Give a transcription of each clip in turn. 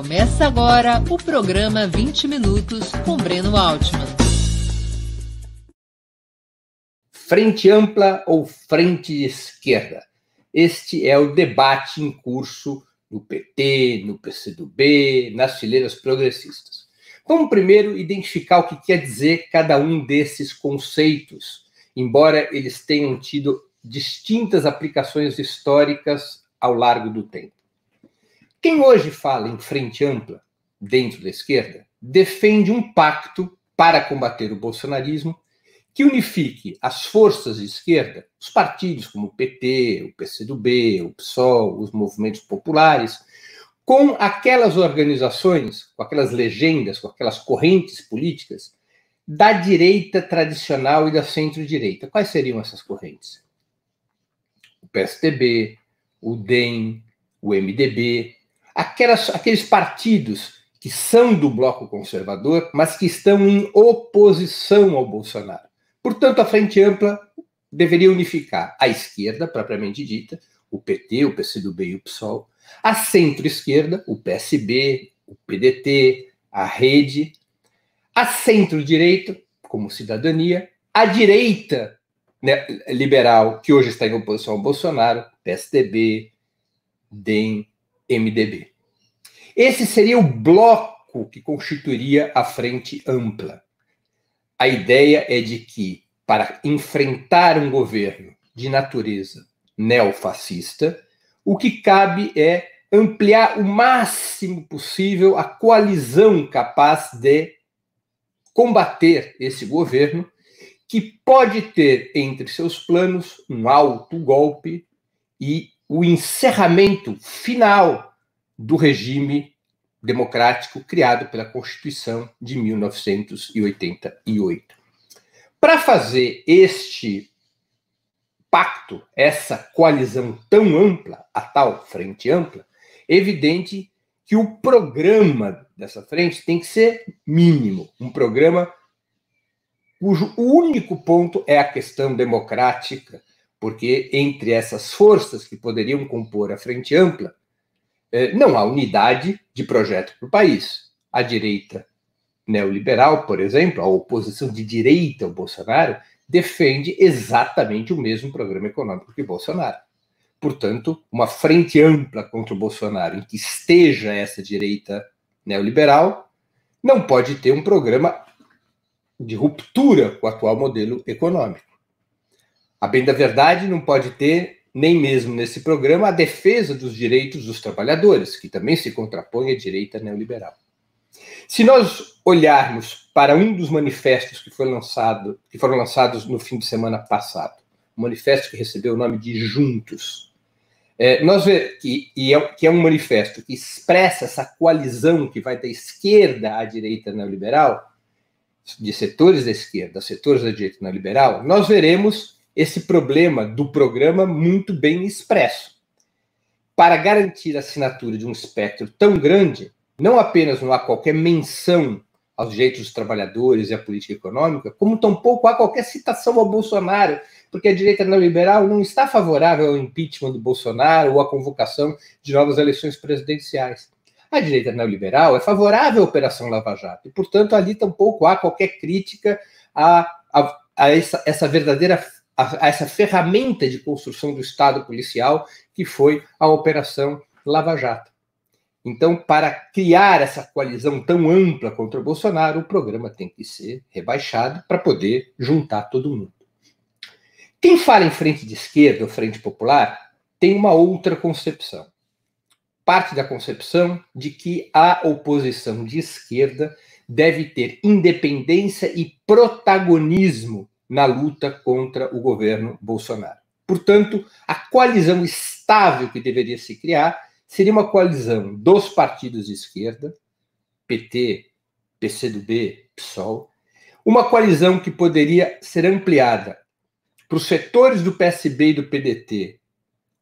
Começa agora o programa 20 Minutos com Breno Altman. Frente ampla ou frente esquerda? Este é o debate em curso no PT, no PCdoB, nas fileiras progressistas. Vamos primeiro identificar o que quer dizer cada um desses conceitos, embora eles tenham tido distintas aplicações históricas ao largo do tempo. Quem hoje fala em frente ampla, dentro da esquerda, defende um pacto para combater o bolsonarismo que unifique as forças de esquerda, os partidos como o PT, o PCdoB, o PSOL, os movimentos populares, com aquelas organizações, com aquelas legendas, com aquelas correntes políticas da direita tradicional e da centro-direita. Quais seriam essas correntes? O PSDB, o DEM, o MDB, aquelas, aqueles partidos que são do bloco conservador, mas que estão em oposição ao Bolsonaro. Portanto, a Frente Ampla deveria unificar a esquerda, propriamente dita, o PT, o PCdoB e o PSOL, a centro-esquerda, o PSB, o PDT, a Rede, a centro-direita, como cidadania, a direita né, liberal, que hoje está em oposição ao Bolsonaro, PSDB, DEM, MDB. Esse seria o bloco que constituiria a frente ampla. A ideia é de que, para enfrentar um governo de natureza neofascista, o que cabe é ampliar o máximo possível a coalizão capaz de combater esse governo, que pode ter entre seus planos um alto golpe e o encerramento final do regime democrático criado pela Constituição de 1988. Para fazer este pacto, essa coalizão tão ampla, a tal frente ampla, é evidente que o programa dessa frente tem que ser mínimo, um programa cujo único ponto é a questão democrática, porque entre essas forças que poderiam compor a frente ampla, não há unidade de projeto para o país. A direita neoliberal, por exemplo, a oposição de direita ao Bolsonaro, defende exatamente o mesmo programa econômico que Bolsonaro. Portanto, uma frente ampla contra o Bolsonaro, em que esteja essa direita neoliberal, não pode ter um programa de ruptura com o atual modelo econômico. A bem da verdade, não pode ter, nem mesmo nesse programa, a defesa dos direitos dos trabalhadores, que também se contrapõe à direita neoliberal. Se nós olharmos para um dos manifestos que, foi lançado, que foram lançados no fim de semana passado, um manifesto que recebeu o nome de Juntos, é, nós vemos que, e é, que é um manifesto que expressa essa coalizão que vai da esquerda à direita neoliberal, de setores da esquerda, setores da direita neoliberal, nós veremos esse problema do programa muito bem expresso. Para garantir a assinatura de um espectro tão grande, não apenas não há qualquer menção aos direitos dos trabalhadores e à política econômica, como tampouco há qualquer citação ao Bolsonaro, porque a direita neoliberal não está favorável ao impeachment do Bolsonaro ou à convocação de novas eleições presidenciais. A direita neoliberal é favorável à Operação Lava Jato, e, portanto, ali tampouco há qualquer crítica a, a, a essa, essa verdadeira a, a essa ferramenta de construção do Estado policial que foi a Operação Lava Jato. Então, para criar essa coalizão tão ampla contra o Bolsonaro, o programa tem que ser rebaixado para poder juntar todo mundo. Quem fala em frente de esquerda ou frente popular tem uma outra concepção. Parte da concepção de que a oposição de esquerda deve ter independência e protagonismo na luta contra o governo Bolsonaro. Portanto, a coalizão estável que deveria se criar seria uma coalizão dos partidos de esquerda, PT, PCdoB, PSOL, uma coalizão que poderia ser ampliada para os setores do PSB e do PDT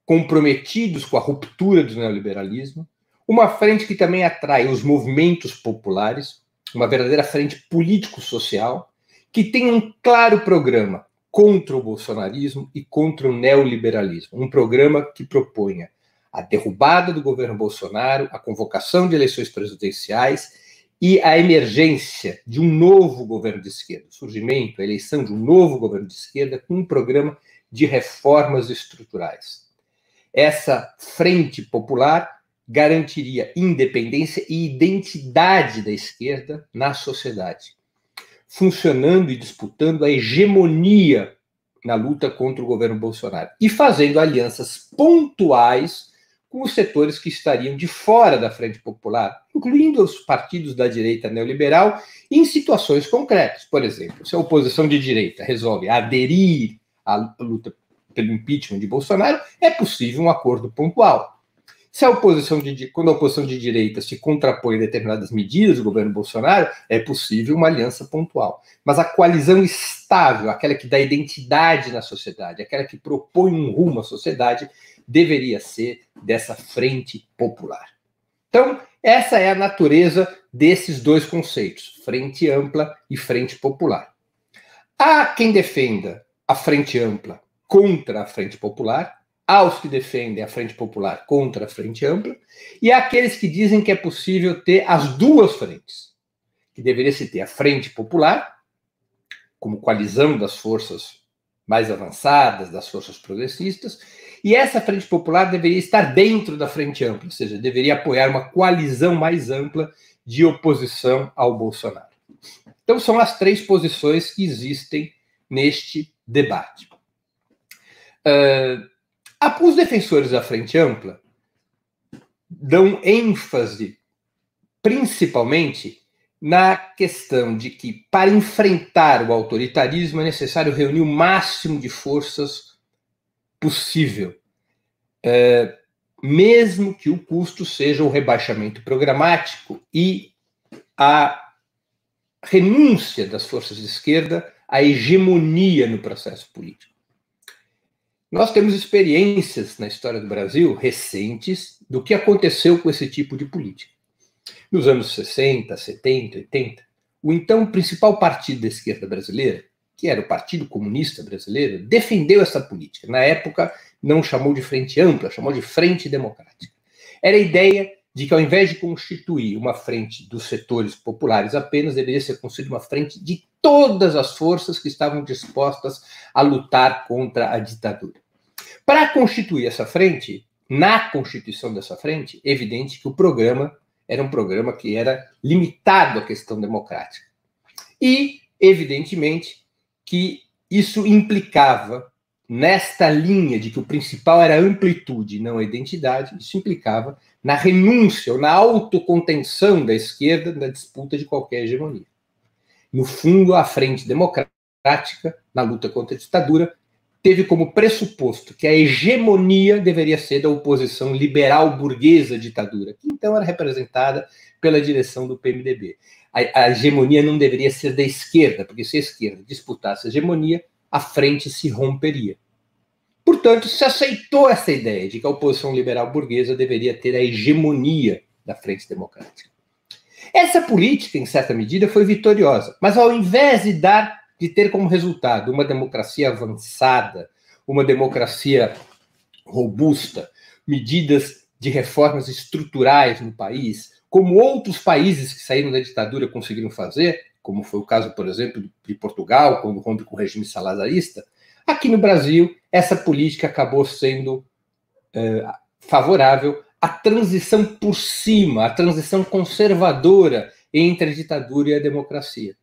comprometidos com a ruptura do neoliberalismo, uma frente que também atrai os movimentos populares, uma verdadeira frente político-social, que tem um claro programa contra o bolsonarismo e contra o neoliberalismo, um programa que proponha a derrubada do governo Bolsonaro, a convocação de eleições presidenciais e a emergência de um novo governo de esquerda, o surgimento, a eleição de um novo governo de esquerda com um programa de reformas estruturais. Essa frente popular garantiria independência e identidade da esquerda na sociedade, funcionando e disputando a hegemonia na luta contra o governo Bolsonaro e fazendo alianças pontuais com os setores que estariam de fora da Frente Popular, incluindo os partidos da direita neoliberal, em situações concretas. Por exemplo, se a oposição de direita resolve aderir à luta pelo impeachment de Bolsonaro, é possível um acordo pontual. Se a oposição de, quando a oposição de direita se contrapõe a determinadas medidas do governo Bolsonaro, é possível uma aliança pontual. Mas a coalizão estável, aquela que dá identidade na sociedade, aquela que propõe um rumo à sociedade, deveria ser dessa frente popular. Então, essa é a natureza desses dois conceitos, frente ampla e frente popular. Há quem defenda a frente ampla contra a frente popular, aos que defendem a frente popular contra a frente ampla, e àqueles que dizem que é possível ter as duas frentes, que deveria se ter a frente popular, como coalizão das forças mais avançadas, das forças progressistas, e essa frente popular deveria estar dentro da frente ampla, ou seja, deveria apoiar uma coalizão mais ampla de oposição ao Bolsonaro. Então, são as três posições que existem neste debate. Uh, os defensores da frente ampla dão ênfase, principalmente, na questão de que, para enfrentar o autoritarismo, é necessário reunir o máximo de forças possível, é, mesmo que o custo seja o rebaixamento programático e a renúncia das forças de esquerda à hegemonia no processo político. Nós temos experiências na história do Brasil recentes do que aconteceu com esse tipo de política. Nos anos 60, 70, 80, o então principal partido da esquerda brasileira, que era o Partido Comunista Brasileiro, defendeu essa política. Na época, não chamou de frente ampla, chamou de frente democrática. Era a ideia de que, ao invés de constituir uma frente dos setores populares apenas, deveria ser constituída uma frente de todas as forças que estavam dispostas a lutar contra a ditadura. Para constituir essa frente, na constituição dessa frente, é evidente que o programa era um programa que era limitado à questão democrática. E, evidentemente, que isso implicava, nesta linha de que o principal era amplitude, não a identidade, isso implicava na renúncia ou na autocontenção da esquerda na disputa de qualquer hegemonia. No fundo, a frente democrática, na luta contra a ditadura, teve como pressuposto que a hegemonia deveria ser da oposição liberal burguesa à ditadura, que então era representada pela direção do PMDB a, a hegemonia não deveria ser da esquerda, porque se a esquerda disputasse a hegemonia, a frente se romperia. Portanto, se aceitou essa ideia de que a oposição liberal burguesa deveria ter a hegemonia da frente democrática. Essa política, em certa medida, foi vitoriosa, mas ao invés de dar, de ter como resultado uma democracia avançada, uma democracia robusta, medidas de reformas estruturais no país, como outros países que saíram da ditadura conseguiram fazer, como foi o caso, por exemplo, de Portugal, quando rompe com o regime salazarista, aqui no Brasil, essa política acabou sendo é, favorável à transição por cima, à transição conservadora entre a ditadura e a democracia.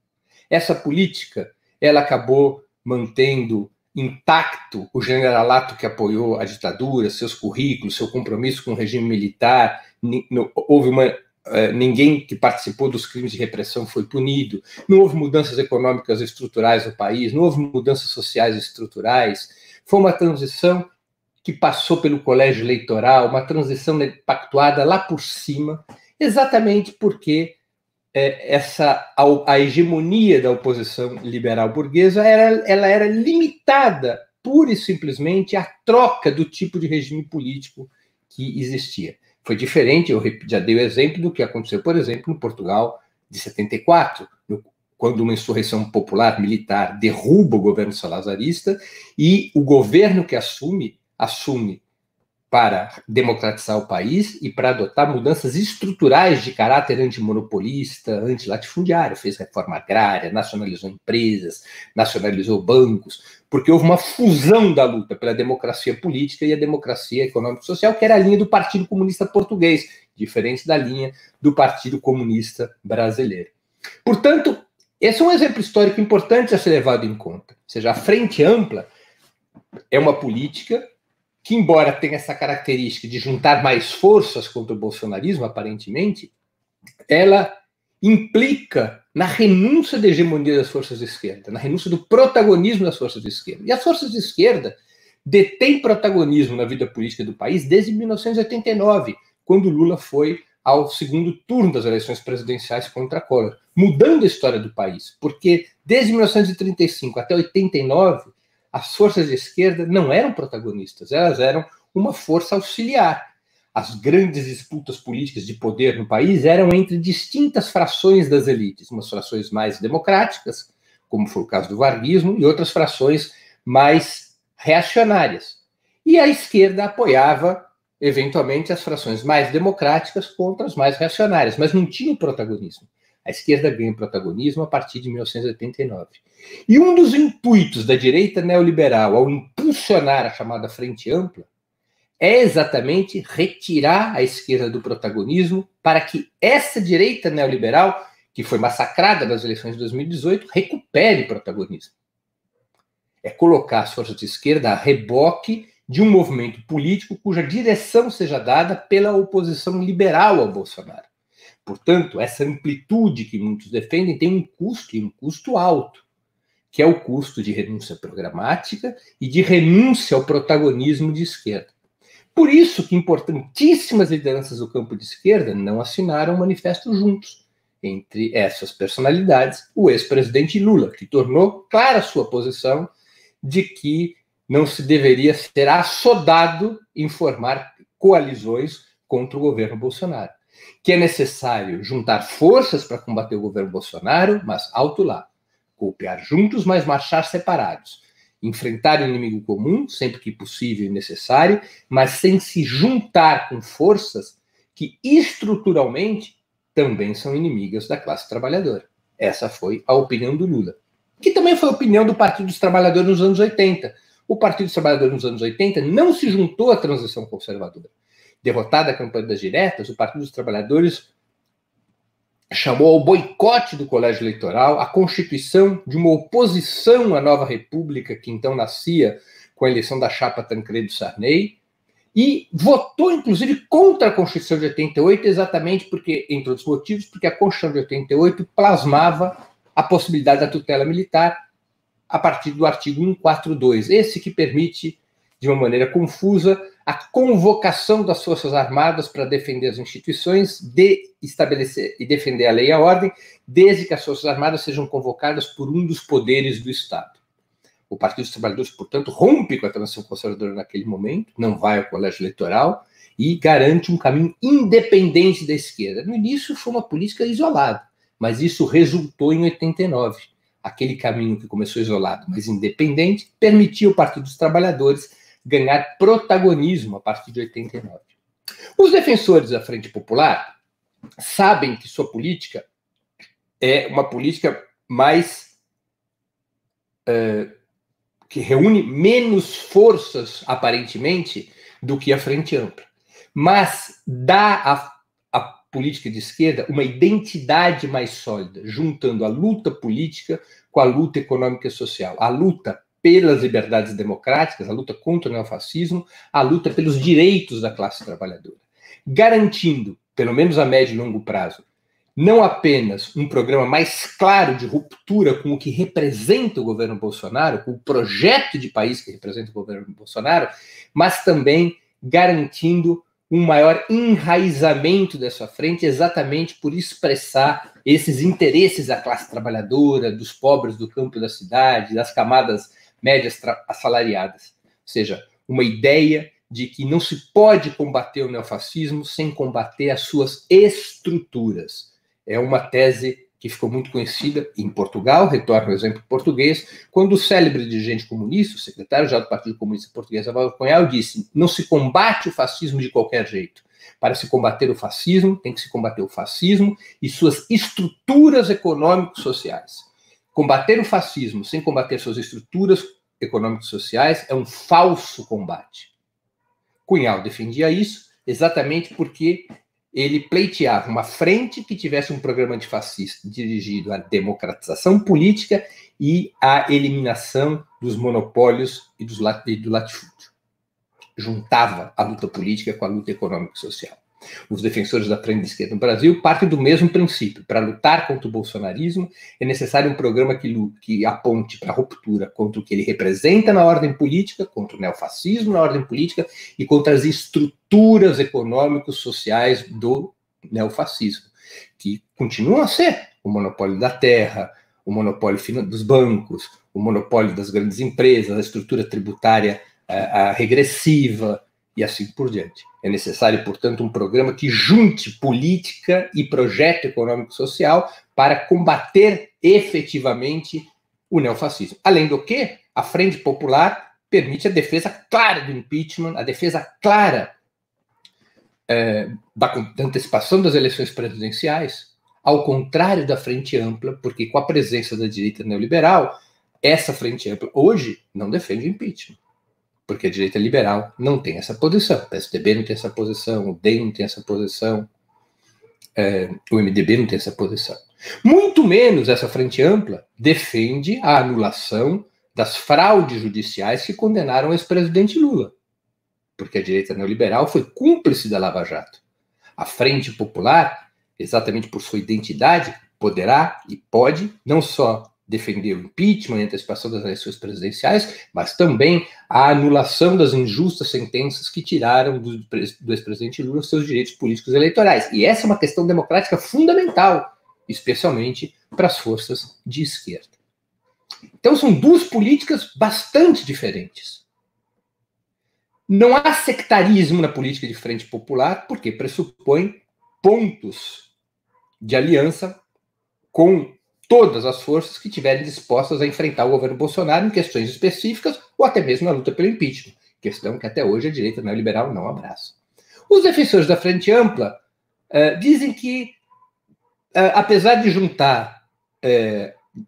Essa política, ela acabou mantendo intacto o generalato que apoiou a ditadura, seus currículos, seu compromisso com o regime militar. Houve uma ninguém que participou dos crimes de repressão foi punido, não houve mudanças econômicas estruturais no país, não houve mudanças sociais estruturais. Foi uma transição que passou pelo colégio eleitoral, uma transição pactuada lá por cima, exatamente porque é, essa a, a, hegemonia da oposição liberal burguesa era, ela era limitada pura e simplesmente à troca do tipo de regime político que existia. Foi diferente, eu já dei o exemplo do que aconteceu, por exemplo, no Portugal de 74, quando uma insurreição popular militar derruba o governo salazarista e o governo que assume, assume para democratizar o país e para adotar mudanças estruturais de caráter antimonopolista, antilatifundiário. Fez reforma agrária, nacionalizou empresas, nacionalizou bancos, porque houve uma fusão da luta pela democracia política e a democracia econômica e social, que era a linha do Partido Comunista Português, diferente da linha do Partido Comunista Brasileiro. Portanto, esse é um exemplo histórico importante a ser levado em conta. Ou seja, a frente ampla é uma política que, embora tenha essa característica de juntar mais forças contra o bolsonarismo, aparentemente, ela implica na renúncia da hegemonia das forças de esquerda, na renúncia do protagonismo das forças de esquerda. E as forças de esquerda detêm protagonismo na vida política do país desde 1989, quando Lula foi ao segundo turno das eleições presidenciais contra Collor, mudando a história do país, porque desde 1935 até 89 as forças de esquerda não eram protagonistas, elas eram uma força auxiliar. As grandes disputas políticas de poder no país eram entre distintas frações das elites, umas frações mais democráticas, como foi o caso do varguismo, e outras frações mais reacionárias. E a esquerda apoiava, eventualmente, as frações mais democráticas contra as mais reacionárias, mas não tinha protagonismo. A esquerda ganha protagonismo a partir de 1989. E um dos intuitos da direita neoliberal ao impulsionar a chamada Frente Ampla é exatamente retirar a esquerda do protagonismo para que essa direita neoliberal, que foi massacrada nas eleições de 2018, recupere protagonismo. É colocar as forças de esquerda a reboque de um movimento político cuja direção seja dada pela oposição liberal ao Bolsonaro. Portanto, essa amplitude que muitos defendem tem um custo, e um custo alto, que é o custo de renúncia programática e de renúncia ao protagonismo de esquerda. Por isso que importantíssimas lideranças do campo de esquerda não assinaram o manifesto juntos. Entre essas personalidades, o ex-presidente Lula, que tornou clara sua posição de que não se deveria ser assodado em formar coalizões contra o governo Bolsonaro que é necessário juntar forças para combater o governo Bolsonaro, mas alto lá. Golpear juntos, mas marchar separados. Enfrentar o inimigo comum, sempre que possível e necessário, mas sem se juntar com forças que estruturalmente também são inimigas da classe trabalhadora. Essa foi a opinião do Lula. Que também foi a opinião do Partido dos Trabalhadores nos anos 80. O Partido dos Trabalhadores nos anos 80 não se juntou à transição conservadora derrotada a campanha das diretas, o Partido dos Trabalhadores chamou ao boicote do colégio eleitoral, a constituição de uma oposição à nova república que então nascia com a eleição da chapa Tancredo Sarney, e votou, inclusive, contra a Constituição de 88, exatamente porque, entre outros motivos, porque a Constituição de 88 plasmava a possibilidade da tutela militar a partir do artigo 142, esse que permite, de uma maneira confusa, a convocação das Forças Armadas para defender as instituições, de estabelecer e defender a lei e a ordem, desde que as Forças Armadas sejam convocadas por um dos poderes do Estado. O Partido dos Trabalhadores, portanto, rompe com a transição conservadora naquele momento, não vai ao colégio eleitoral e garante um caminho independente da esquerda. No início foi uma política isolada, mas isso resultou em 89. Aquele caminho que começou isolado, mas independente, permitiu ao Partido dos Trabalhadores ganhar protagonismo a partir de 89. Os defensores da Frente Popular sabem que sua política é uma política mais. Uh, que reúne menos forças, aparentemente, do que a Frente Ampla. Mas dá à, à política de esquerda uma identidade mais sólida, juntando a luta política com a luta econômica e social, a luta pelas liberdades democráticas, a luta contra o neofascismo, a luta pelos direitos da classe trabalhadora, garantindo, pelo menos a médio e longo prazo, não apenas um programa mais claro de ruptura com o que representa o governo Bolsonaro, com o projeto de país que representa o governo Bolsonaro, mas também garantindo um maior enraizamento dessa frente, exatamente por expressar esses interesses da classe trabalhadora, dos pobres do campo da cidade, das camadas médias assalariadas. Ou seja, uma ideia de que não se pode combater o neofascismo sem combater as suas estruturas. É uma tese que ficou muito conhecida em Portugal, retorno ao exemplo português, quando o célebre dirigente comunista, o secretário-geral do Partido Comunista Português, Avaldo Cunhal, disse: não se combate o fascismo de qualquer jeito. Para se combater o fascismo, tem que se combater o fascismo e suas estruturas econômicos sociais. Combater o fascismo sem combater suas estruturas econômicos sociais é um falso combate. Cunhal defendia isso exatamente porque ele pleiteava uma frente que tivesse um programa antifascista dirigido à democratização política e à eliminação dos monopólios e, dos, e do latifúndio. Juntava a luta política com a luta econômica e social. Os defensores da frente de esquerda no Brasil partem do mesmo princípio. Para lutar contra o bolsonarismo, é necessário um programa que, que aponte para a ruptura contra o que ele representa na ordem política, contra o neofascismo na ordem política e contra as estruturas econômicos sociais do neofascismo, que continuam a ser o monopólio da terra, o monopólio dos bancos, o monopólio das grandes empresas, a estrutura tributária a, a regressiva, e assim por diante. É necessário, portanto, um programa que junte política e projeto econômico-social para combater efetivamente o neofascismo. Além do que, a Frente Popular permite a defesa clara do impeachment, a defesa clara é, da, da antecipação das eleições presidenciais, ao contrário da Frente Ampla, porque com a presença da direita neoliberal, essa Frente Ampla hoje não defende o impeachment porque a direita liberal não tem essa posição. O PSDB não tem essa posição, o DEM não tem essa posição, é, o MDB não tem essa posição. Muito menos essa frente ampla defende a anulação das fraudes judiciais que condenaram o ex-presidente Lula, porque a direita neoliberal foi cúmplice da Lava Jato. A Frente Popular, exatamente por sua identidade, poderá e pode não só defender o impeachment a antecipação das eleições presidenciais, mas também a anulação das injustas sentenças que tiraram do, do ex-presidente Lula seus direitos políticos eleitorais. E essa é uma questão democrática fundamental, especialmente para as forças de esquerda. Então são duas políticas bastante diferentes. Não há sectarismo na política de frente popular, porque pressupõe pontos de aliança com todas as forças que estiverem dispostas a enfrentar o governo Bolsonaro em questões específicas ou até mesmo na luta pelo impeachment, questão que até hoje a direita neoliberal não abraça. Os defensores da Frente Ampla uh, dizem que, uh, apesar de juntar uh,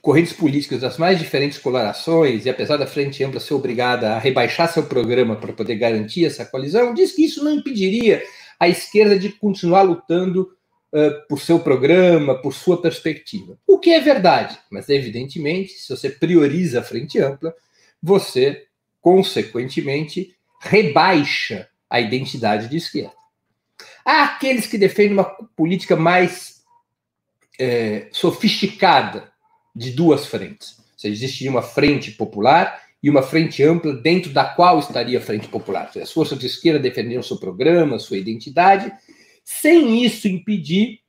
correntes políticas das mais diferentes colorações, e apesar da Frente Ampla ser obrigada a rebaixar seu programa para poder garantir essa coalizão, diz que isso não impediria a esquerda de continuar lutando uh, por seu programa, por sua perspectiva. O que é verdade, mas evidentemente, se você prioriza a frente ampla, você, consequentemente, rebaixa a identidade de esquerda. Há aqueles que defendem uma política mais é, sofisticada de duas frentes. Ou seja, existiria uma frente popular e uma frente ampla dentro da qual estaria a frente popular. As forças de esquerda defenderiam seu programa, sua identidade, sem isso impedir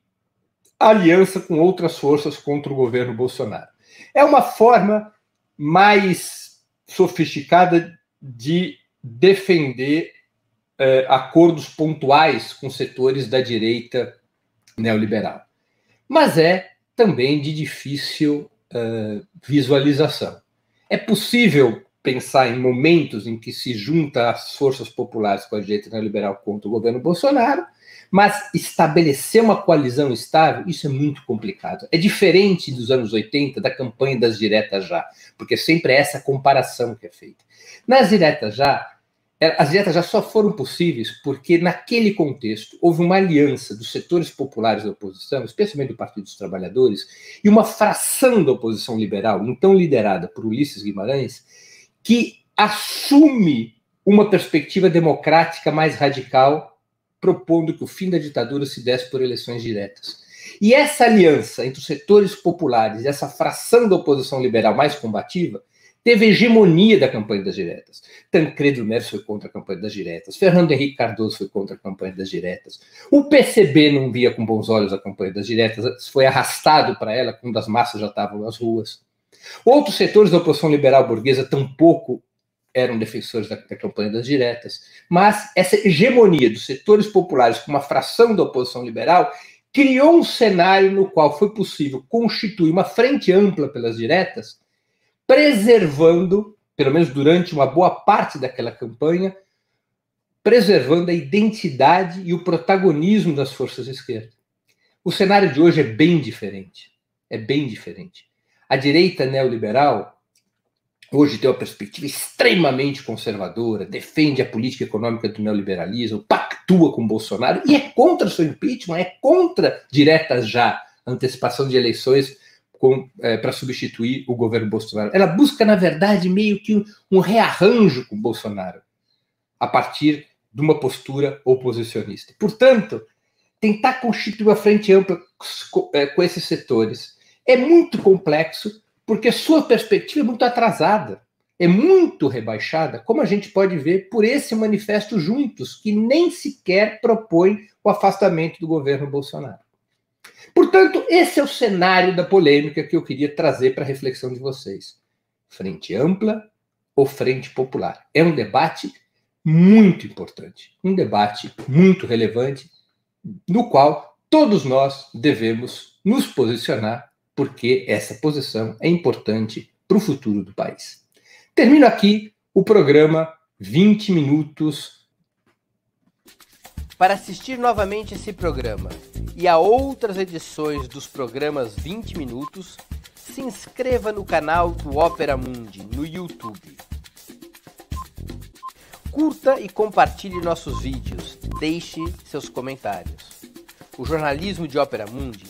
aliança com outras forças contra o governo Bolsonaro. É uma forma mais sofisticada de defender eh, acordos pontuais com setores da direita neoliberal. Mas é também de difícil uh, visualização. É possível pensar em momentos em que se junta as forças populares com a direita neoliberal contra o governo Bolsonaro, mas estabelecer uma coalizão estável, isso é muito complicado. É diferente dos anos 80, da campanha das diretas já, porque sempre é essa comparação que é feita. Nas diretas já, é, as diretas já só foram possíveis porque, naquele contexto, houve uma aliança dos setores populares da oposição, especialmente do Partido dos Trabalhadores, e uma fração da oposição liberal, então liderada por Ulisses Guimarães, que assume uma perspectiva democrática mais radical propondo que o fim da ditadura se desse por eleições diretas. E essa aliança entre os setores populares e essa fração da oposição liberal mais combativa teve hegemonia da campanha das diretas. Tancredo Neves foi contra a campanha das diretas, Fernando Henrique Cardoso foi contra a campanha das diretas, o PCB não via com bons olhos a campanha das diretas, foi arrastado para ela quando as massas já estavam nas ruas. Outros setores da oposição liberal burguesa tampouco eram defensores da, da, campanha das diretas, mas essa hegemonia dos setores populares com uma fração da oposição liberal criou um cenário no qual foi possível constituir uma frente ampla pelas diretas, preservando, pelo menos durante uma boa parte daquela campanha, preservando a identidade e o protagonismo das forças de esquerda. O cenário de hoje é bem diferente. É bem diferente. A direita neoliberal hoje tem uma perspectiva extremamente conservadora, defende a política econômica do neoliberalismo, pactua com Bolsonaro e é contra o seu impeachment, é contra diretas já, antecipação de eleições é, para substituir o governo Bolsonaro. Ela busca, na verdade, meio que um, um rearranjo com Bolsonaro, a partir de uma postura oposicionista. Portanto, tentar constituir uma frente ampla com esses setores é muito complexo, porque sua perspectiva é muito atrasada, é muito rebaixada, como a gente pode ver por esse manifesto Juntos, que nem sequer propõe o afastamento do governo Bolsonaro. Portanto, esse é o cenário da polêmica que eu queria trazer para a reflexão de vocês. Frente ampla ou frente popular? É um debate muito importante, um debate muito relevante, no qual todos nós devemos nos posicionar porque essa posição é importante para o futuro do país. Termino aqui o programa 20 minutos. Para assistir novamente esse programa e a outras edições dos programas 20 minutos, se inscreva no canal do Opera Mundi no YouTube. Curta e compartilhe nossos vídeos. Deixe seus comentários. O jornalismo de Ópera Mundi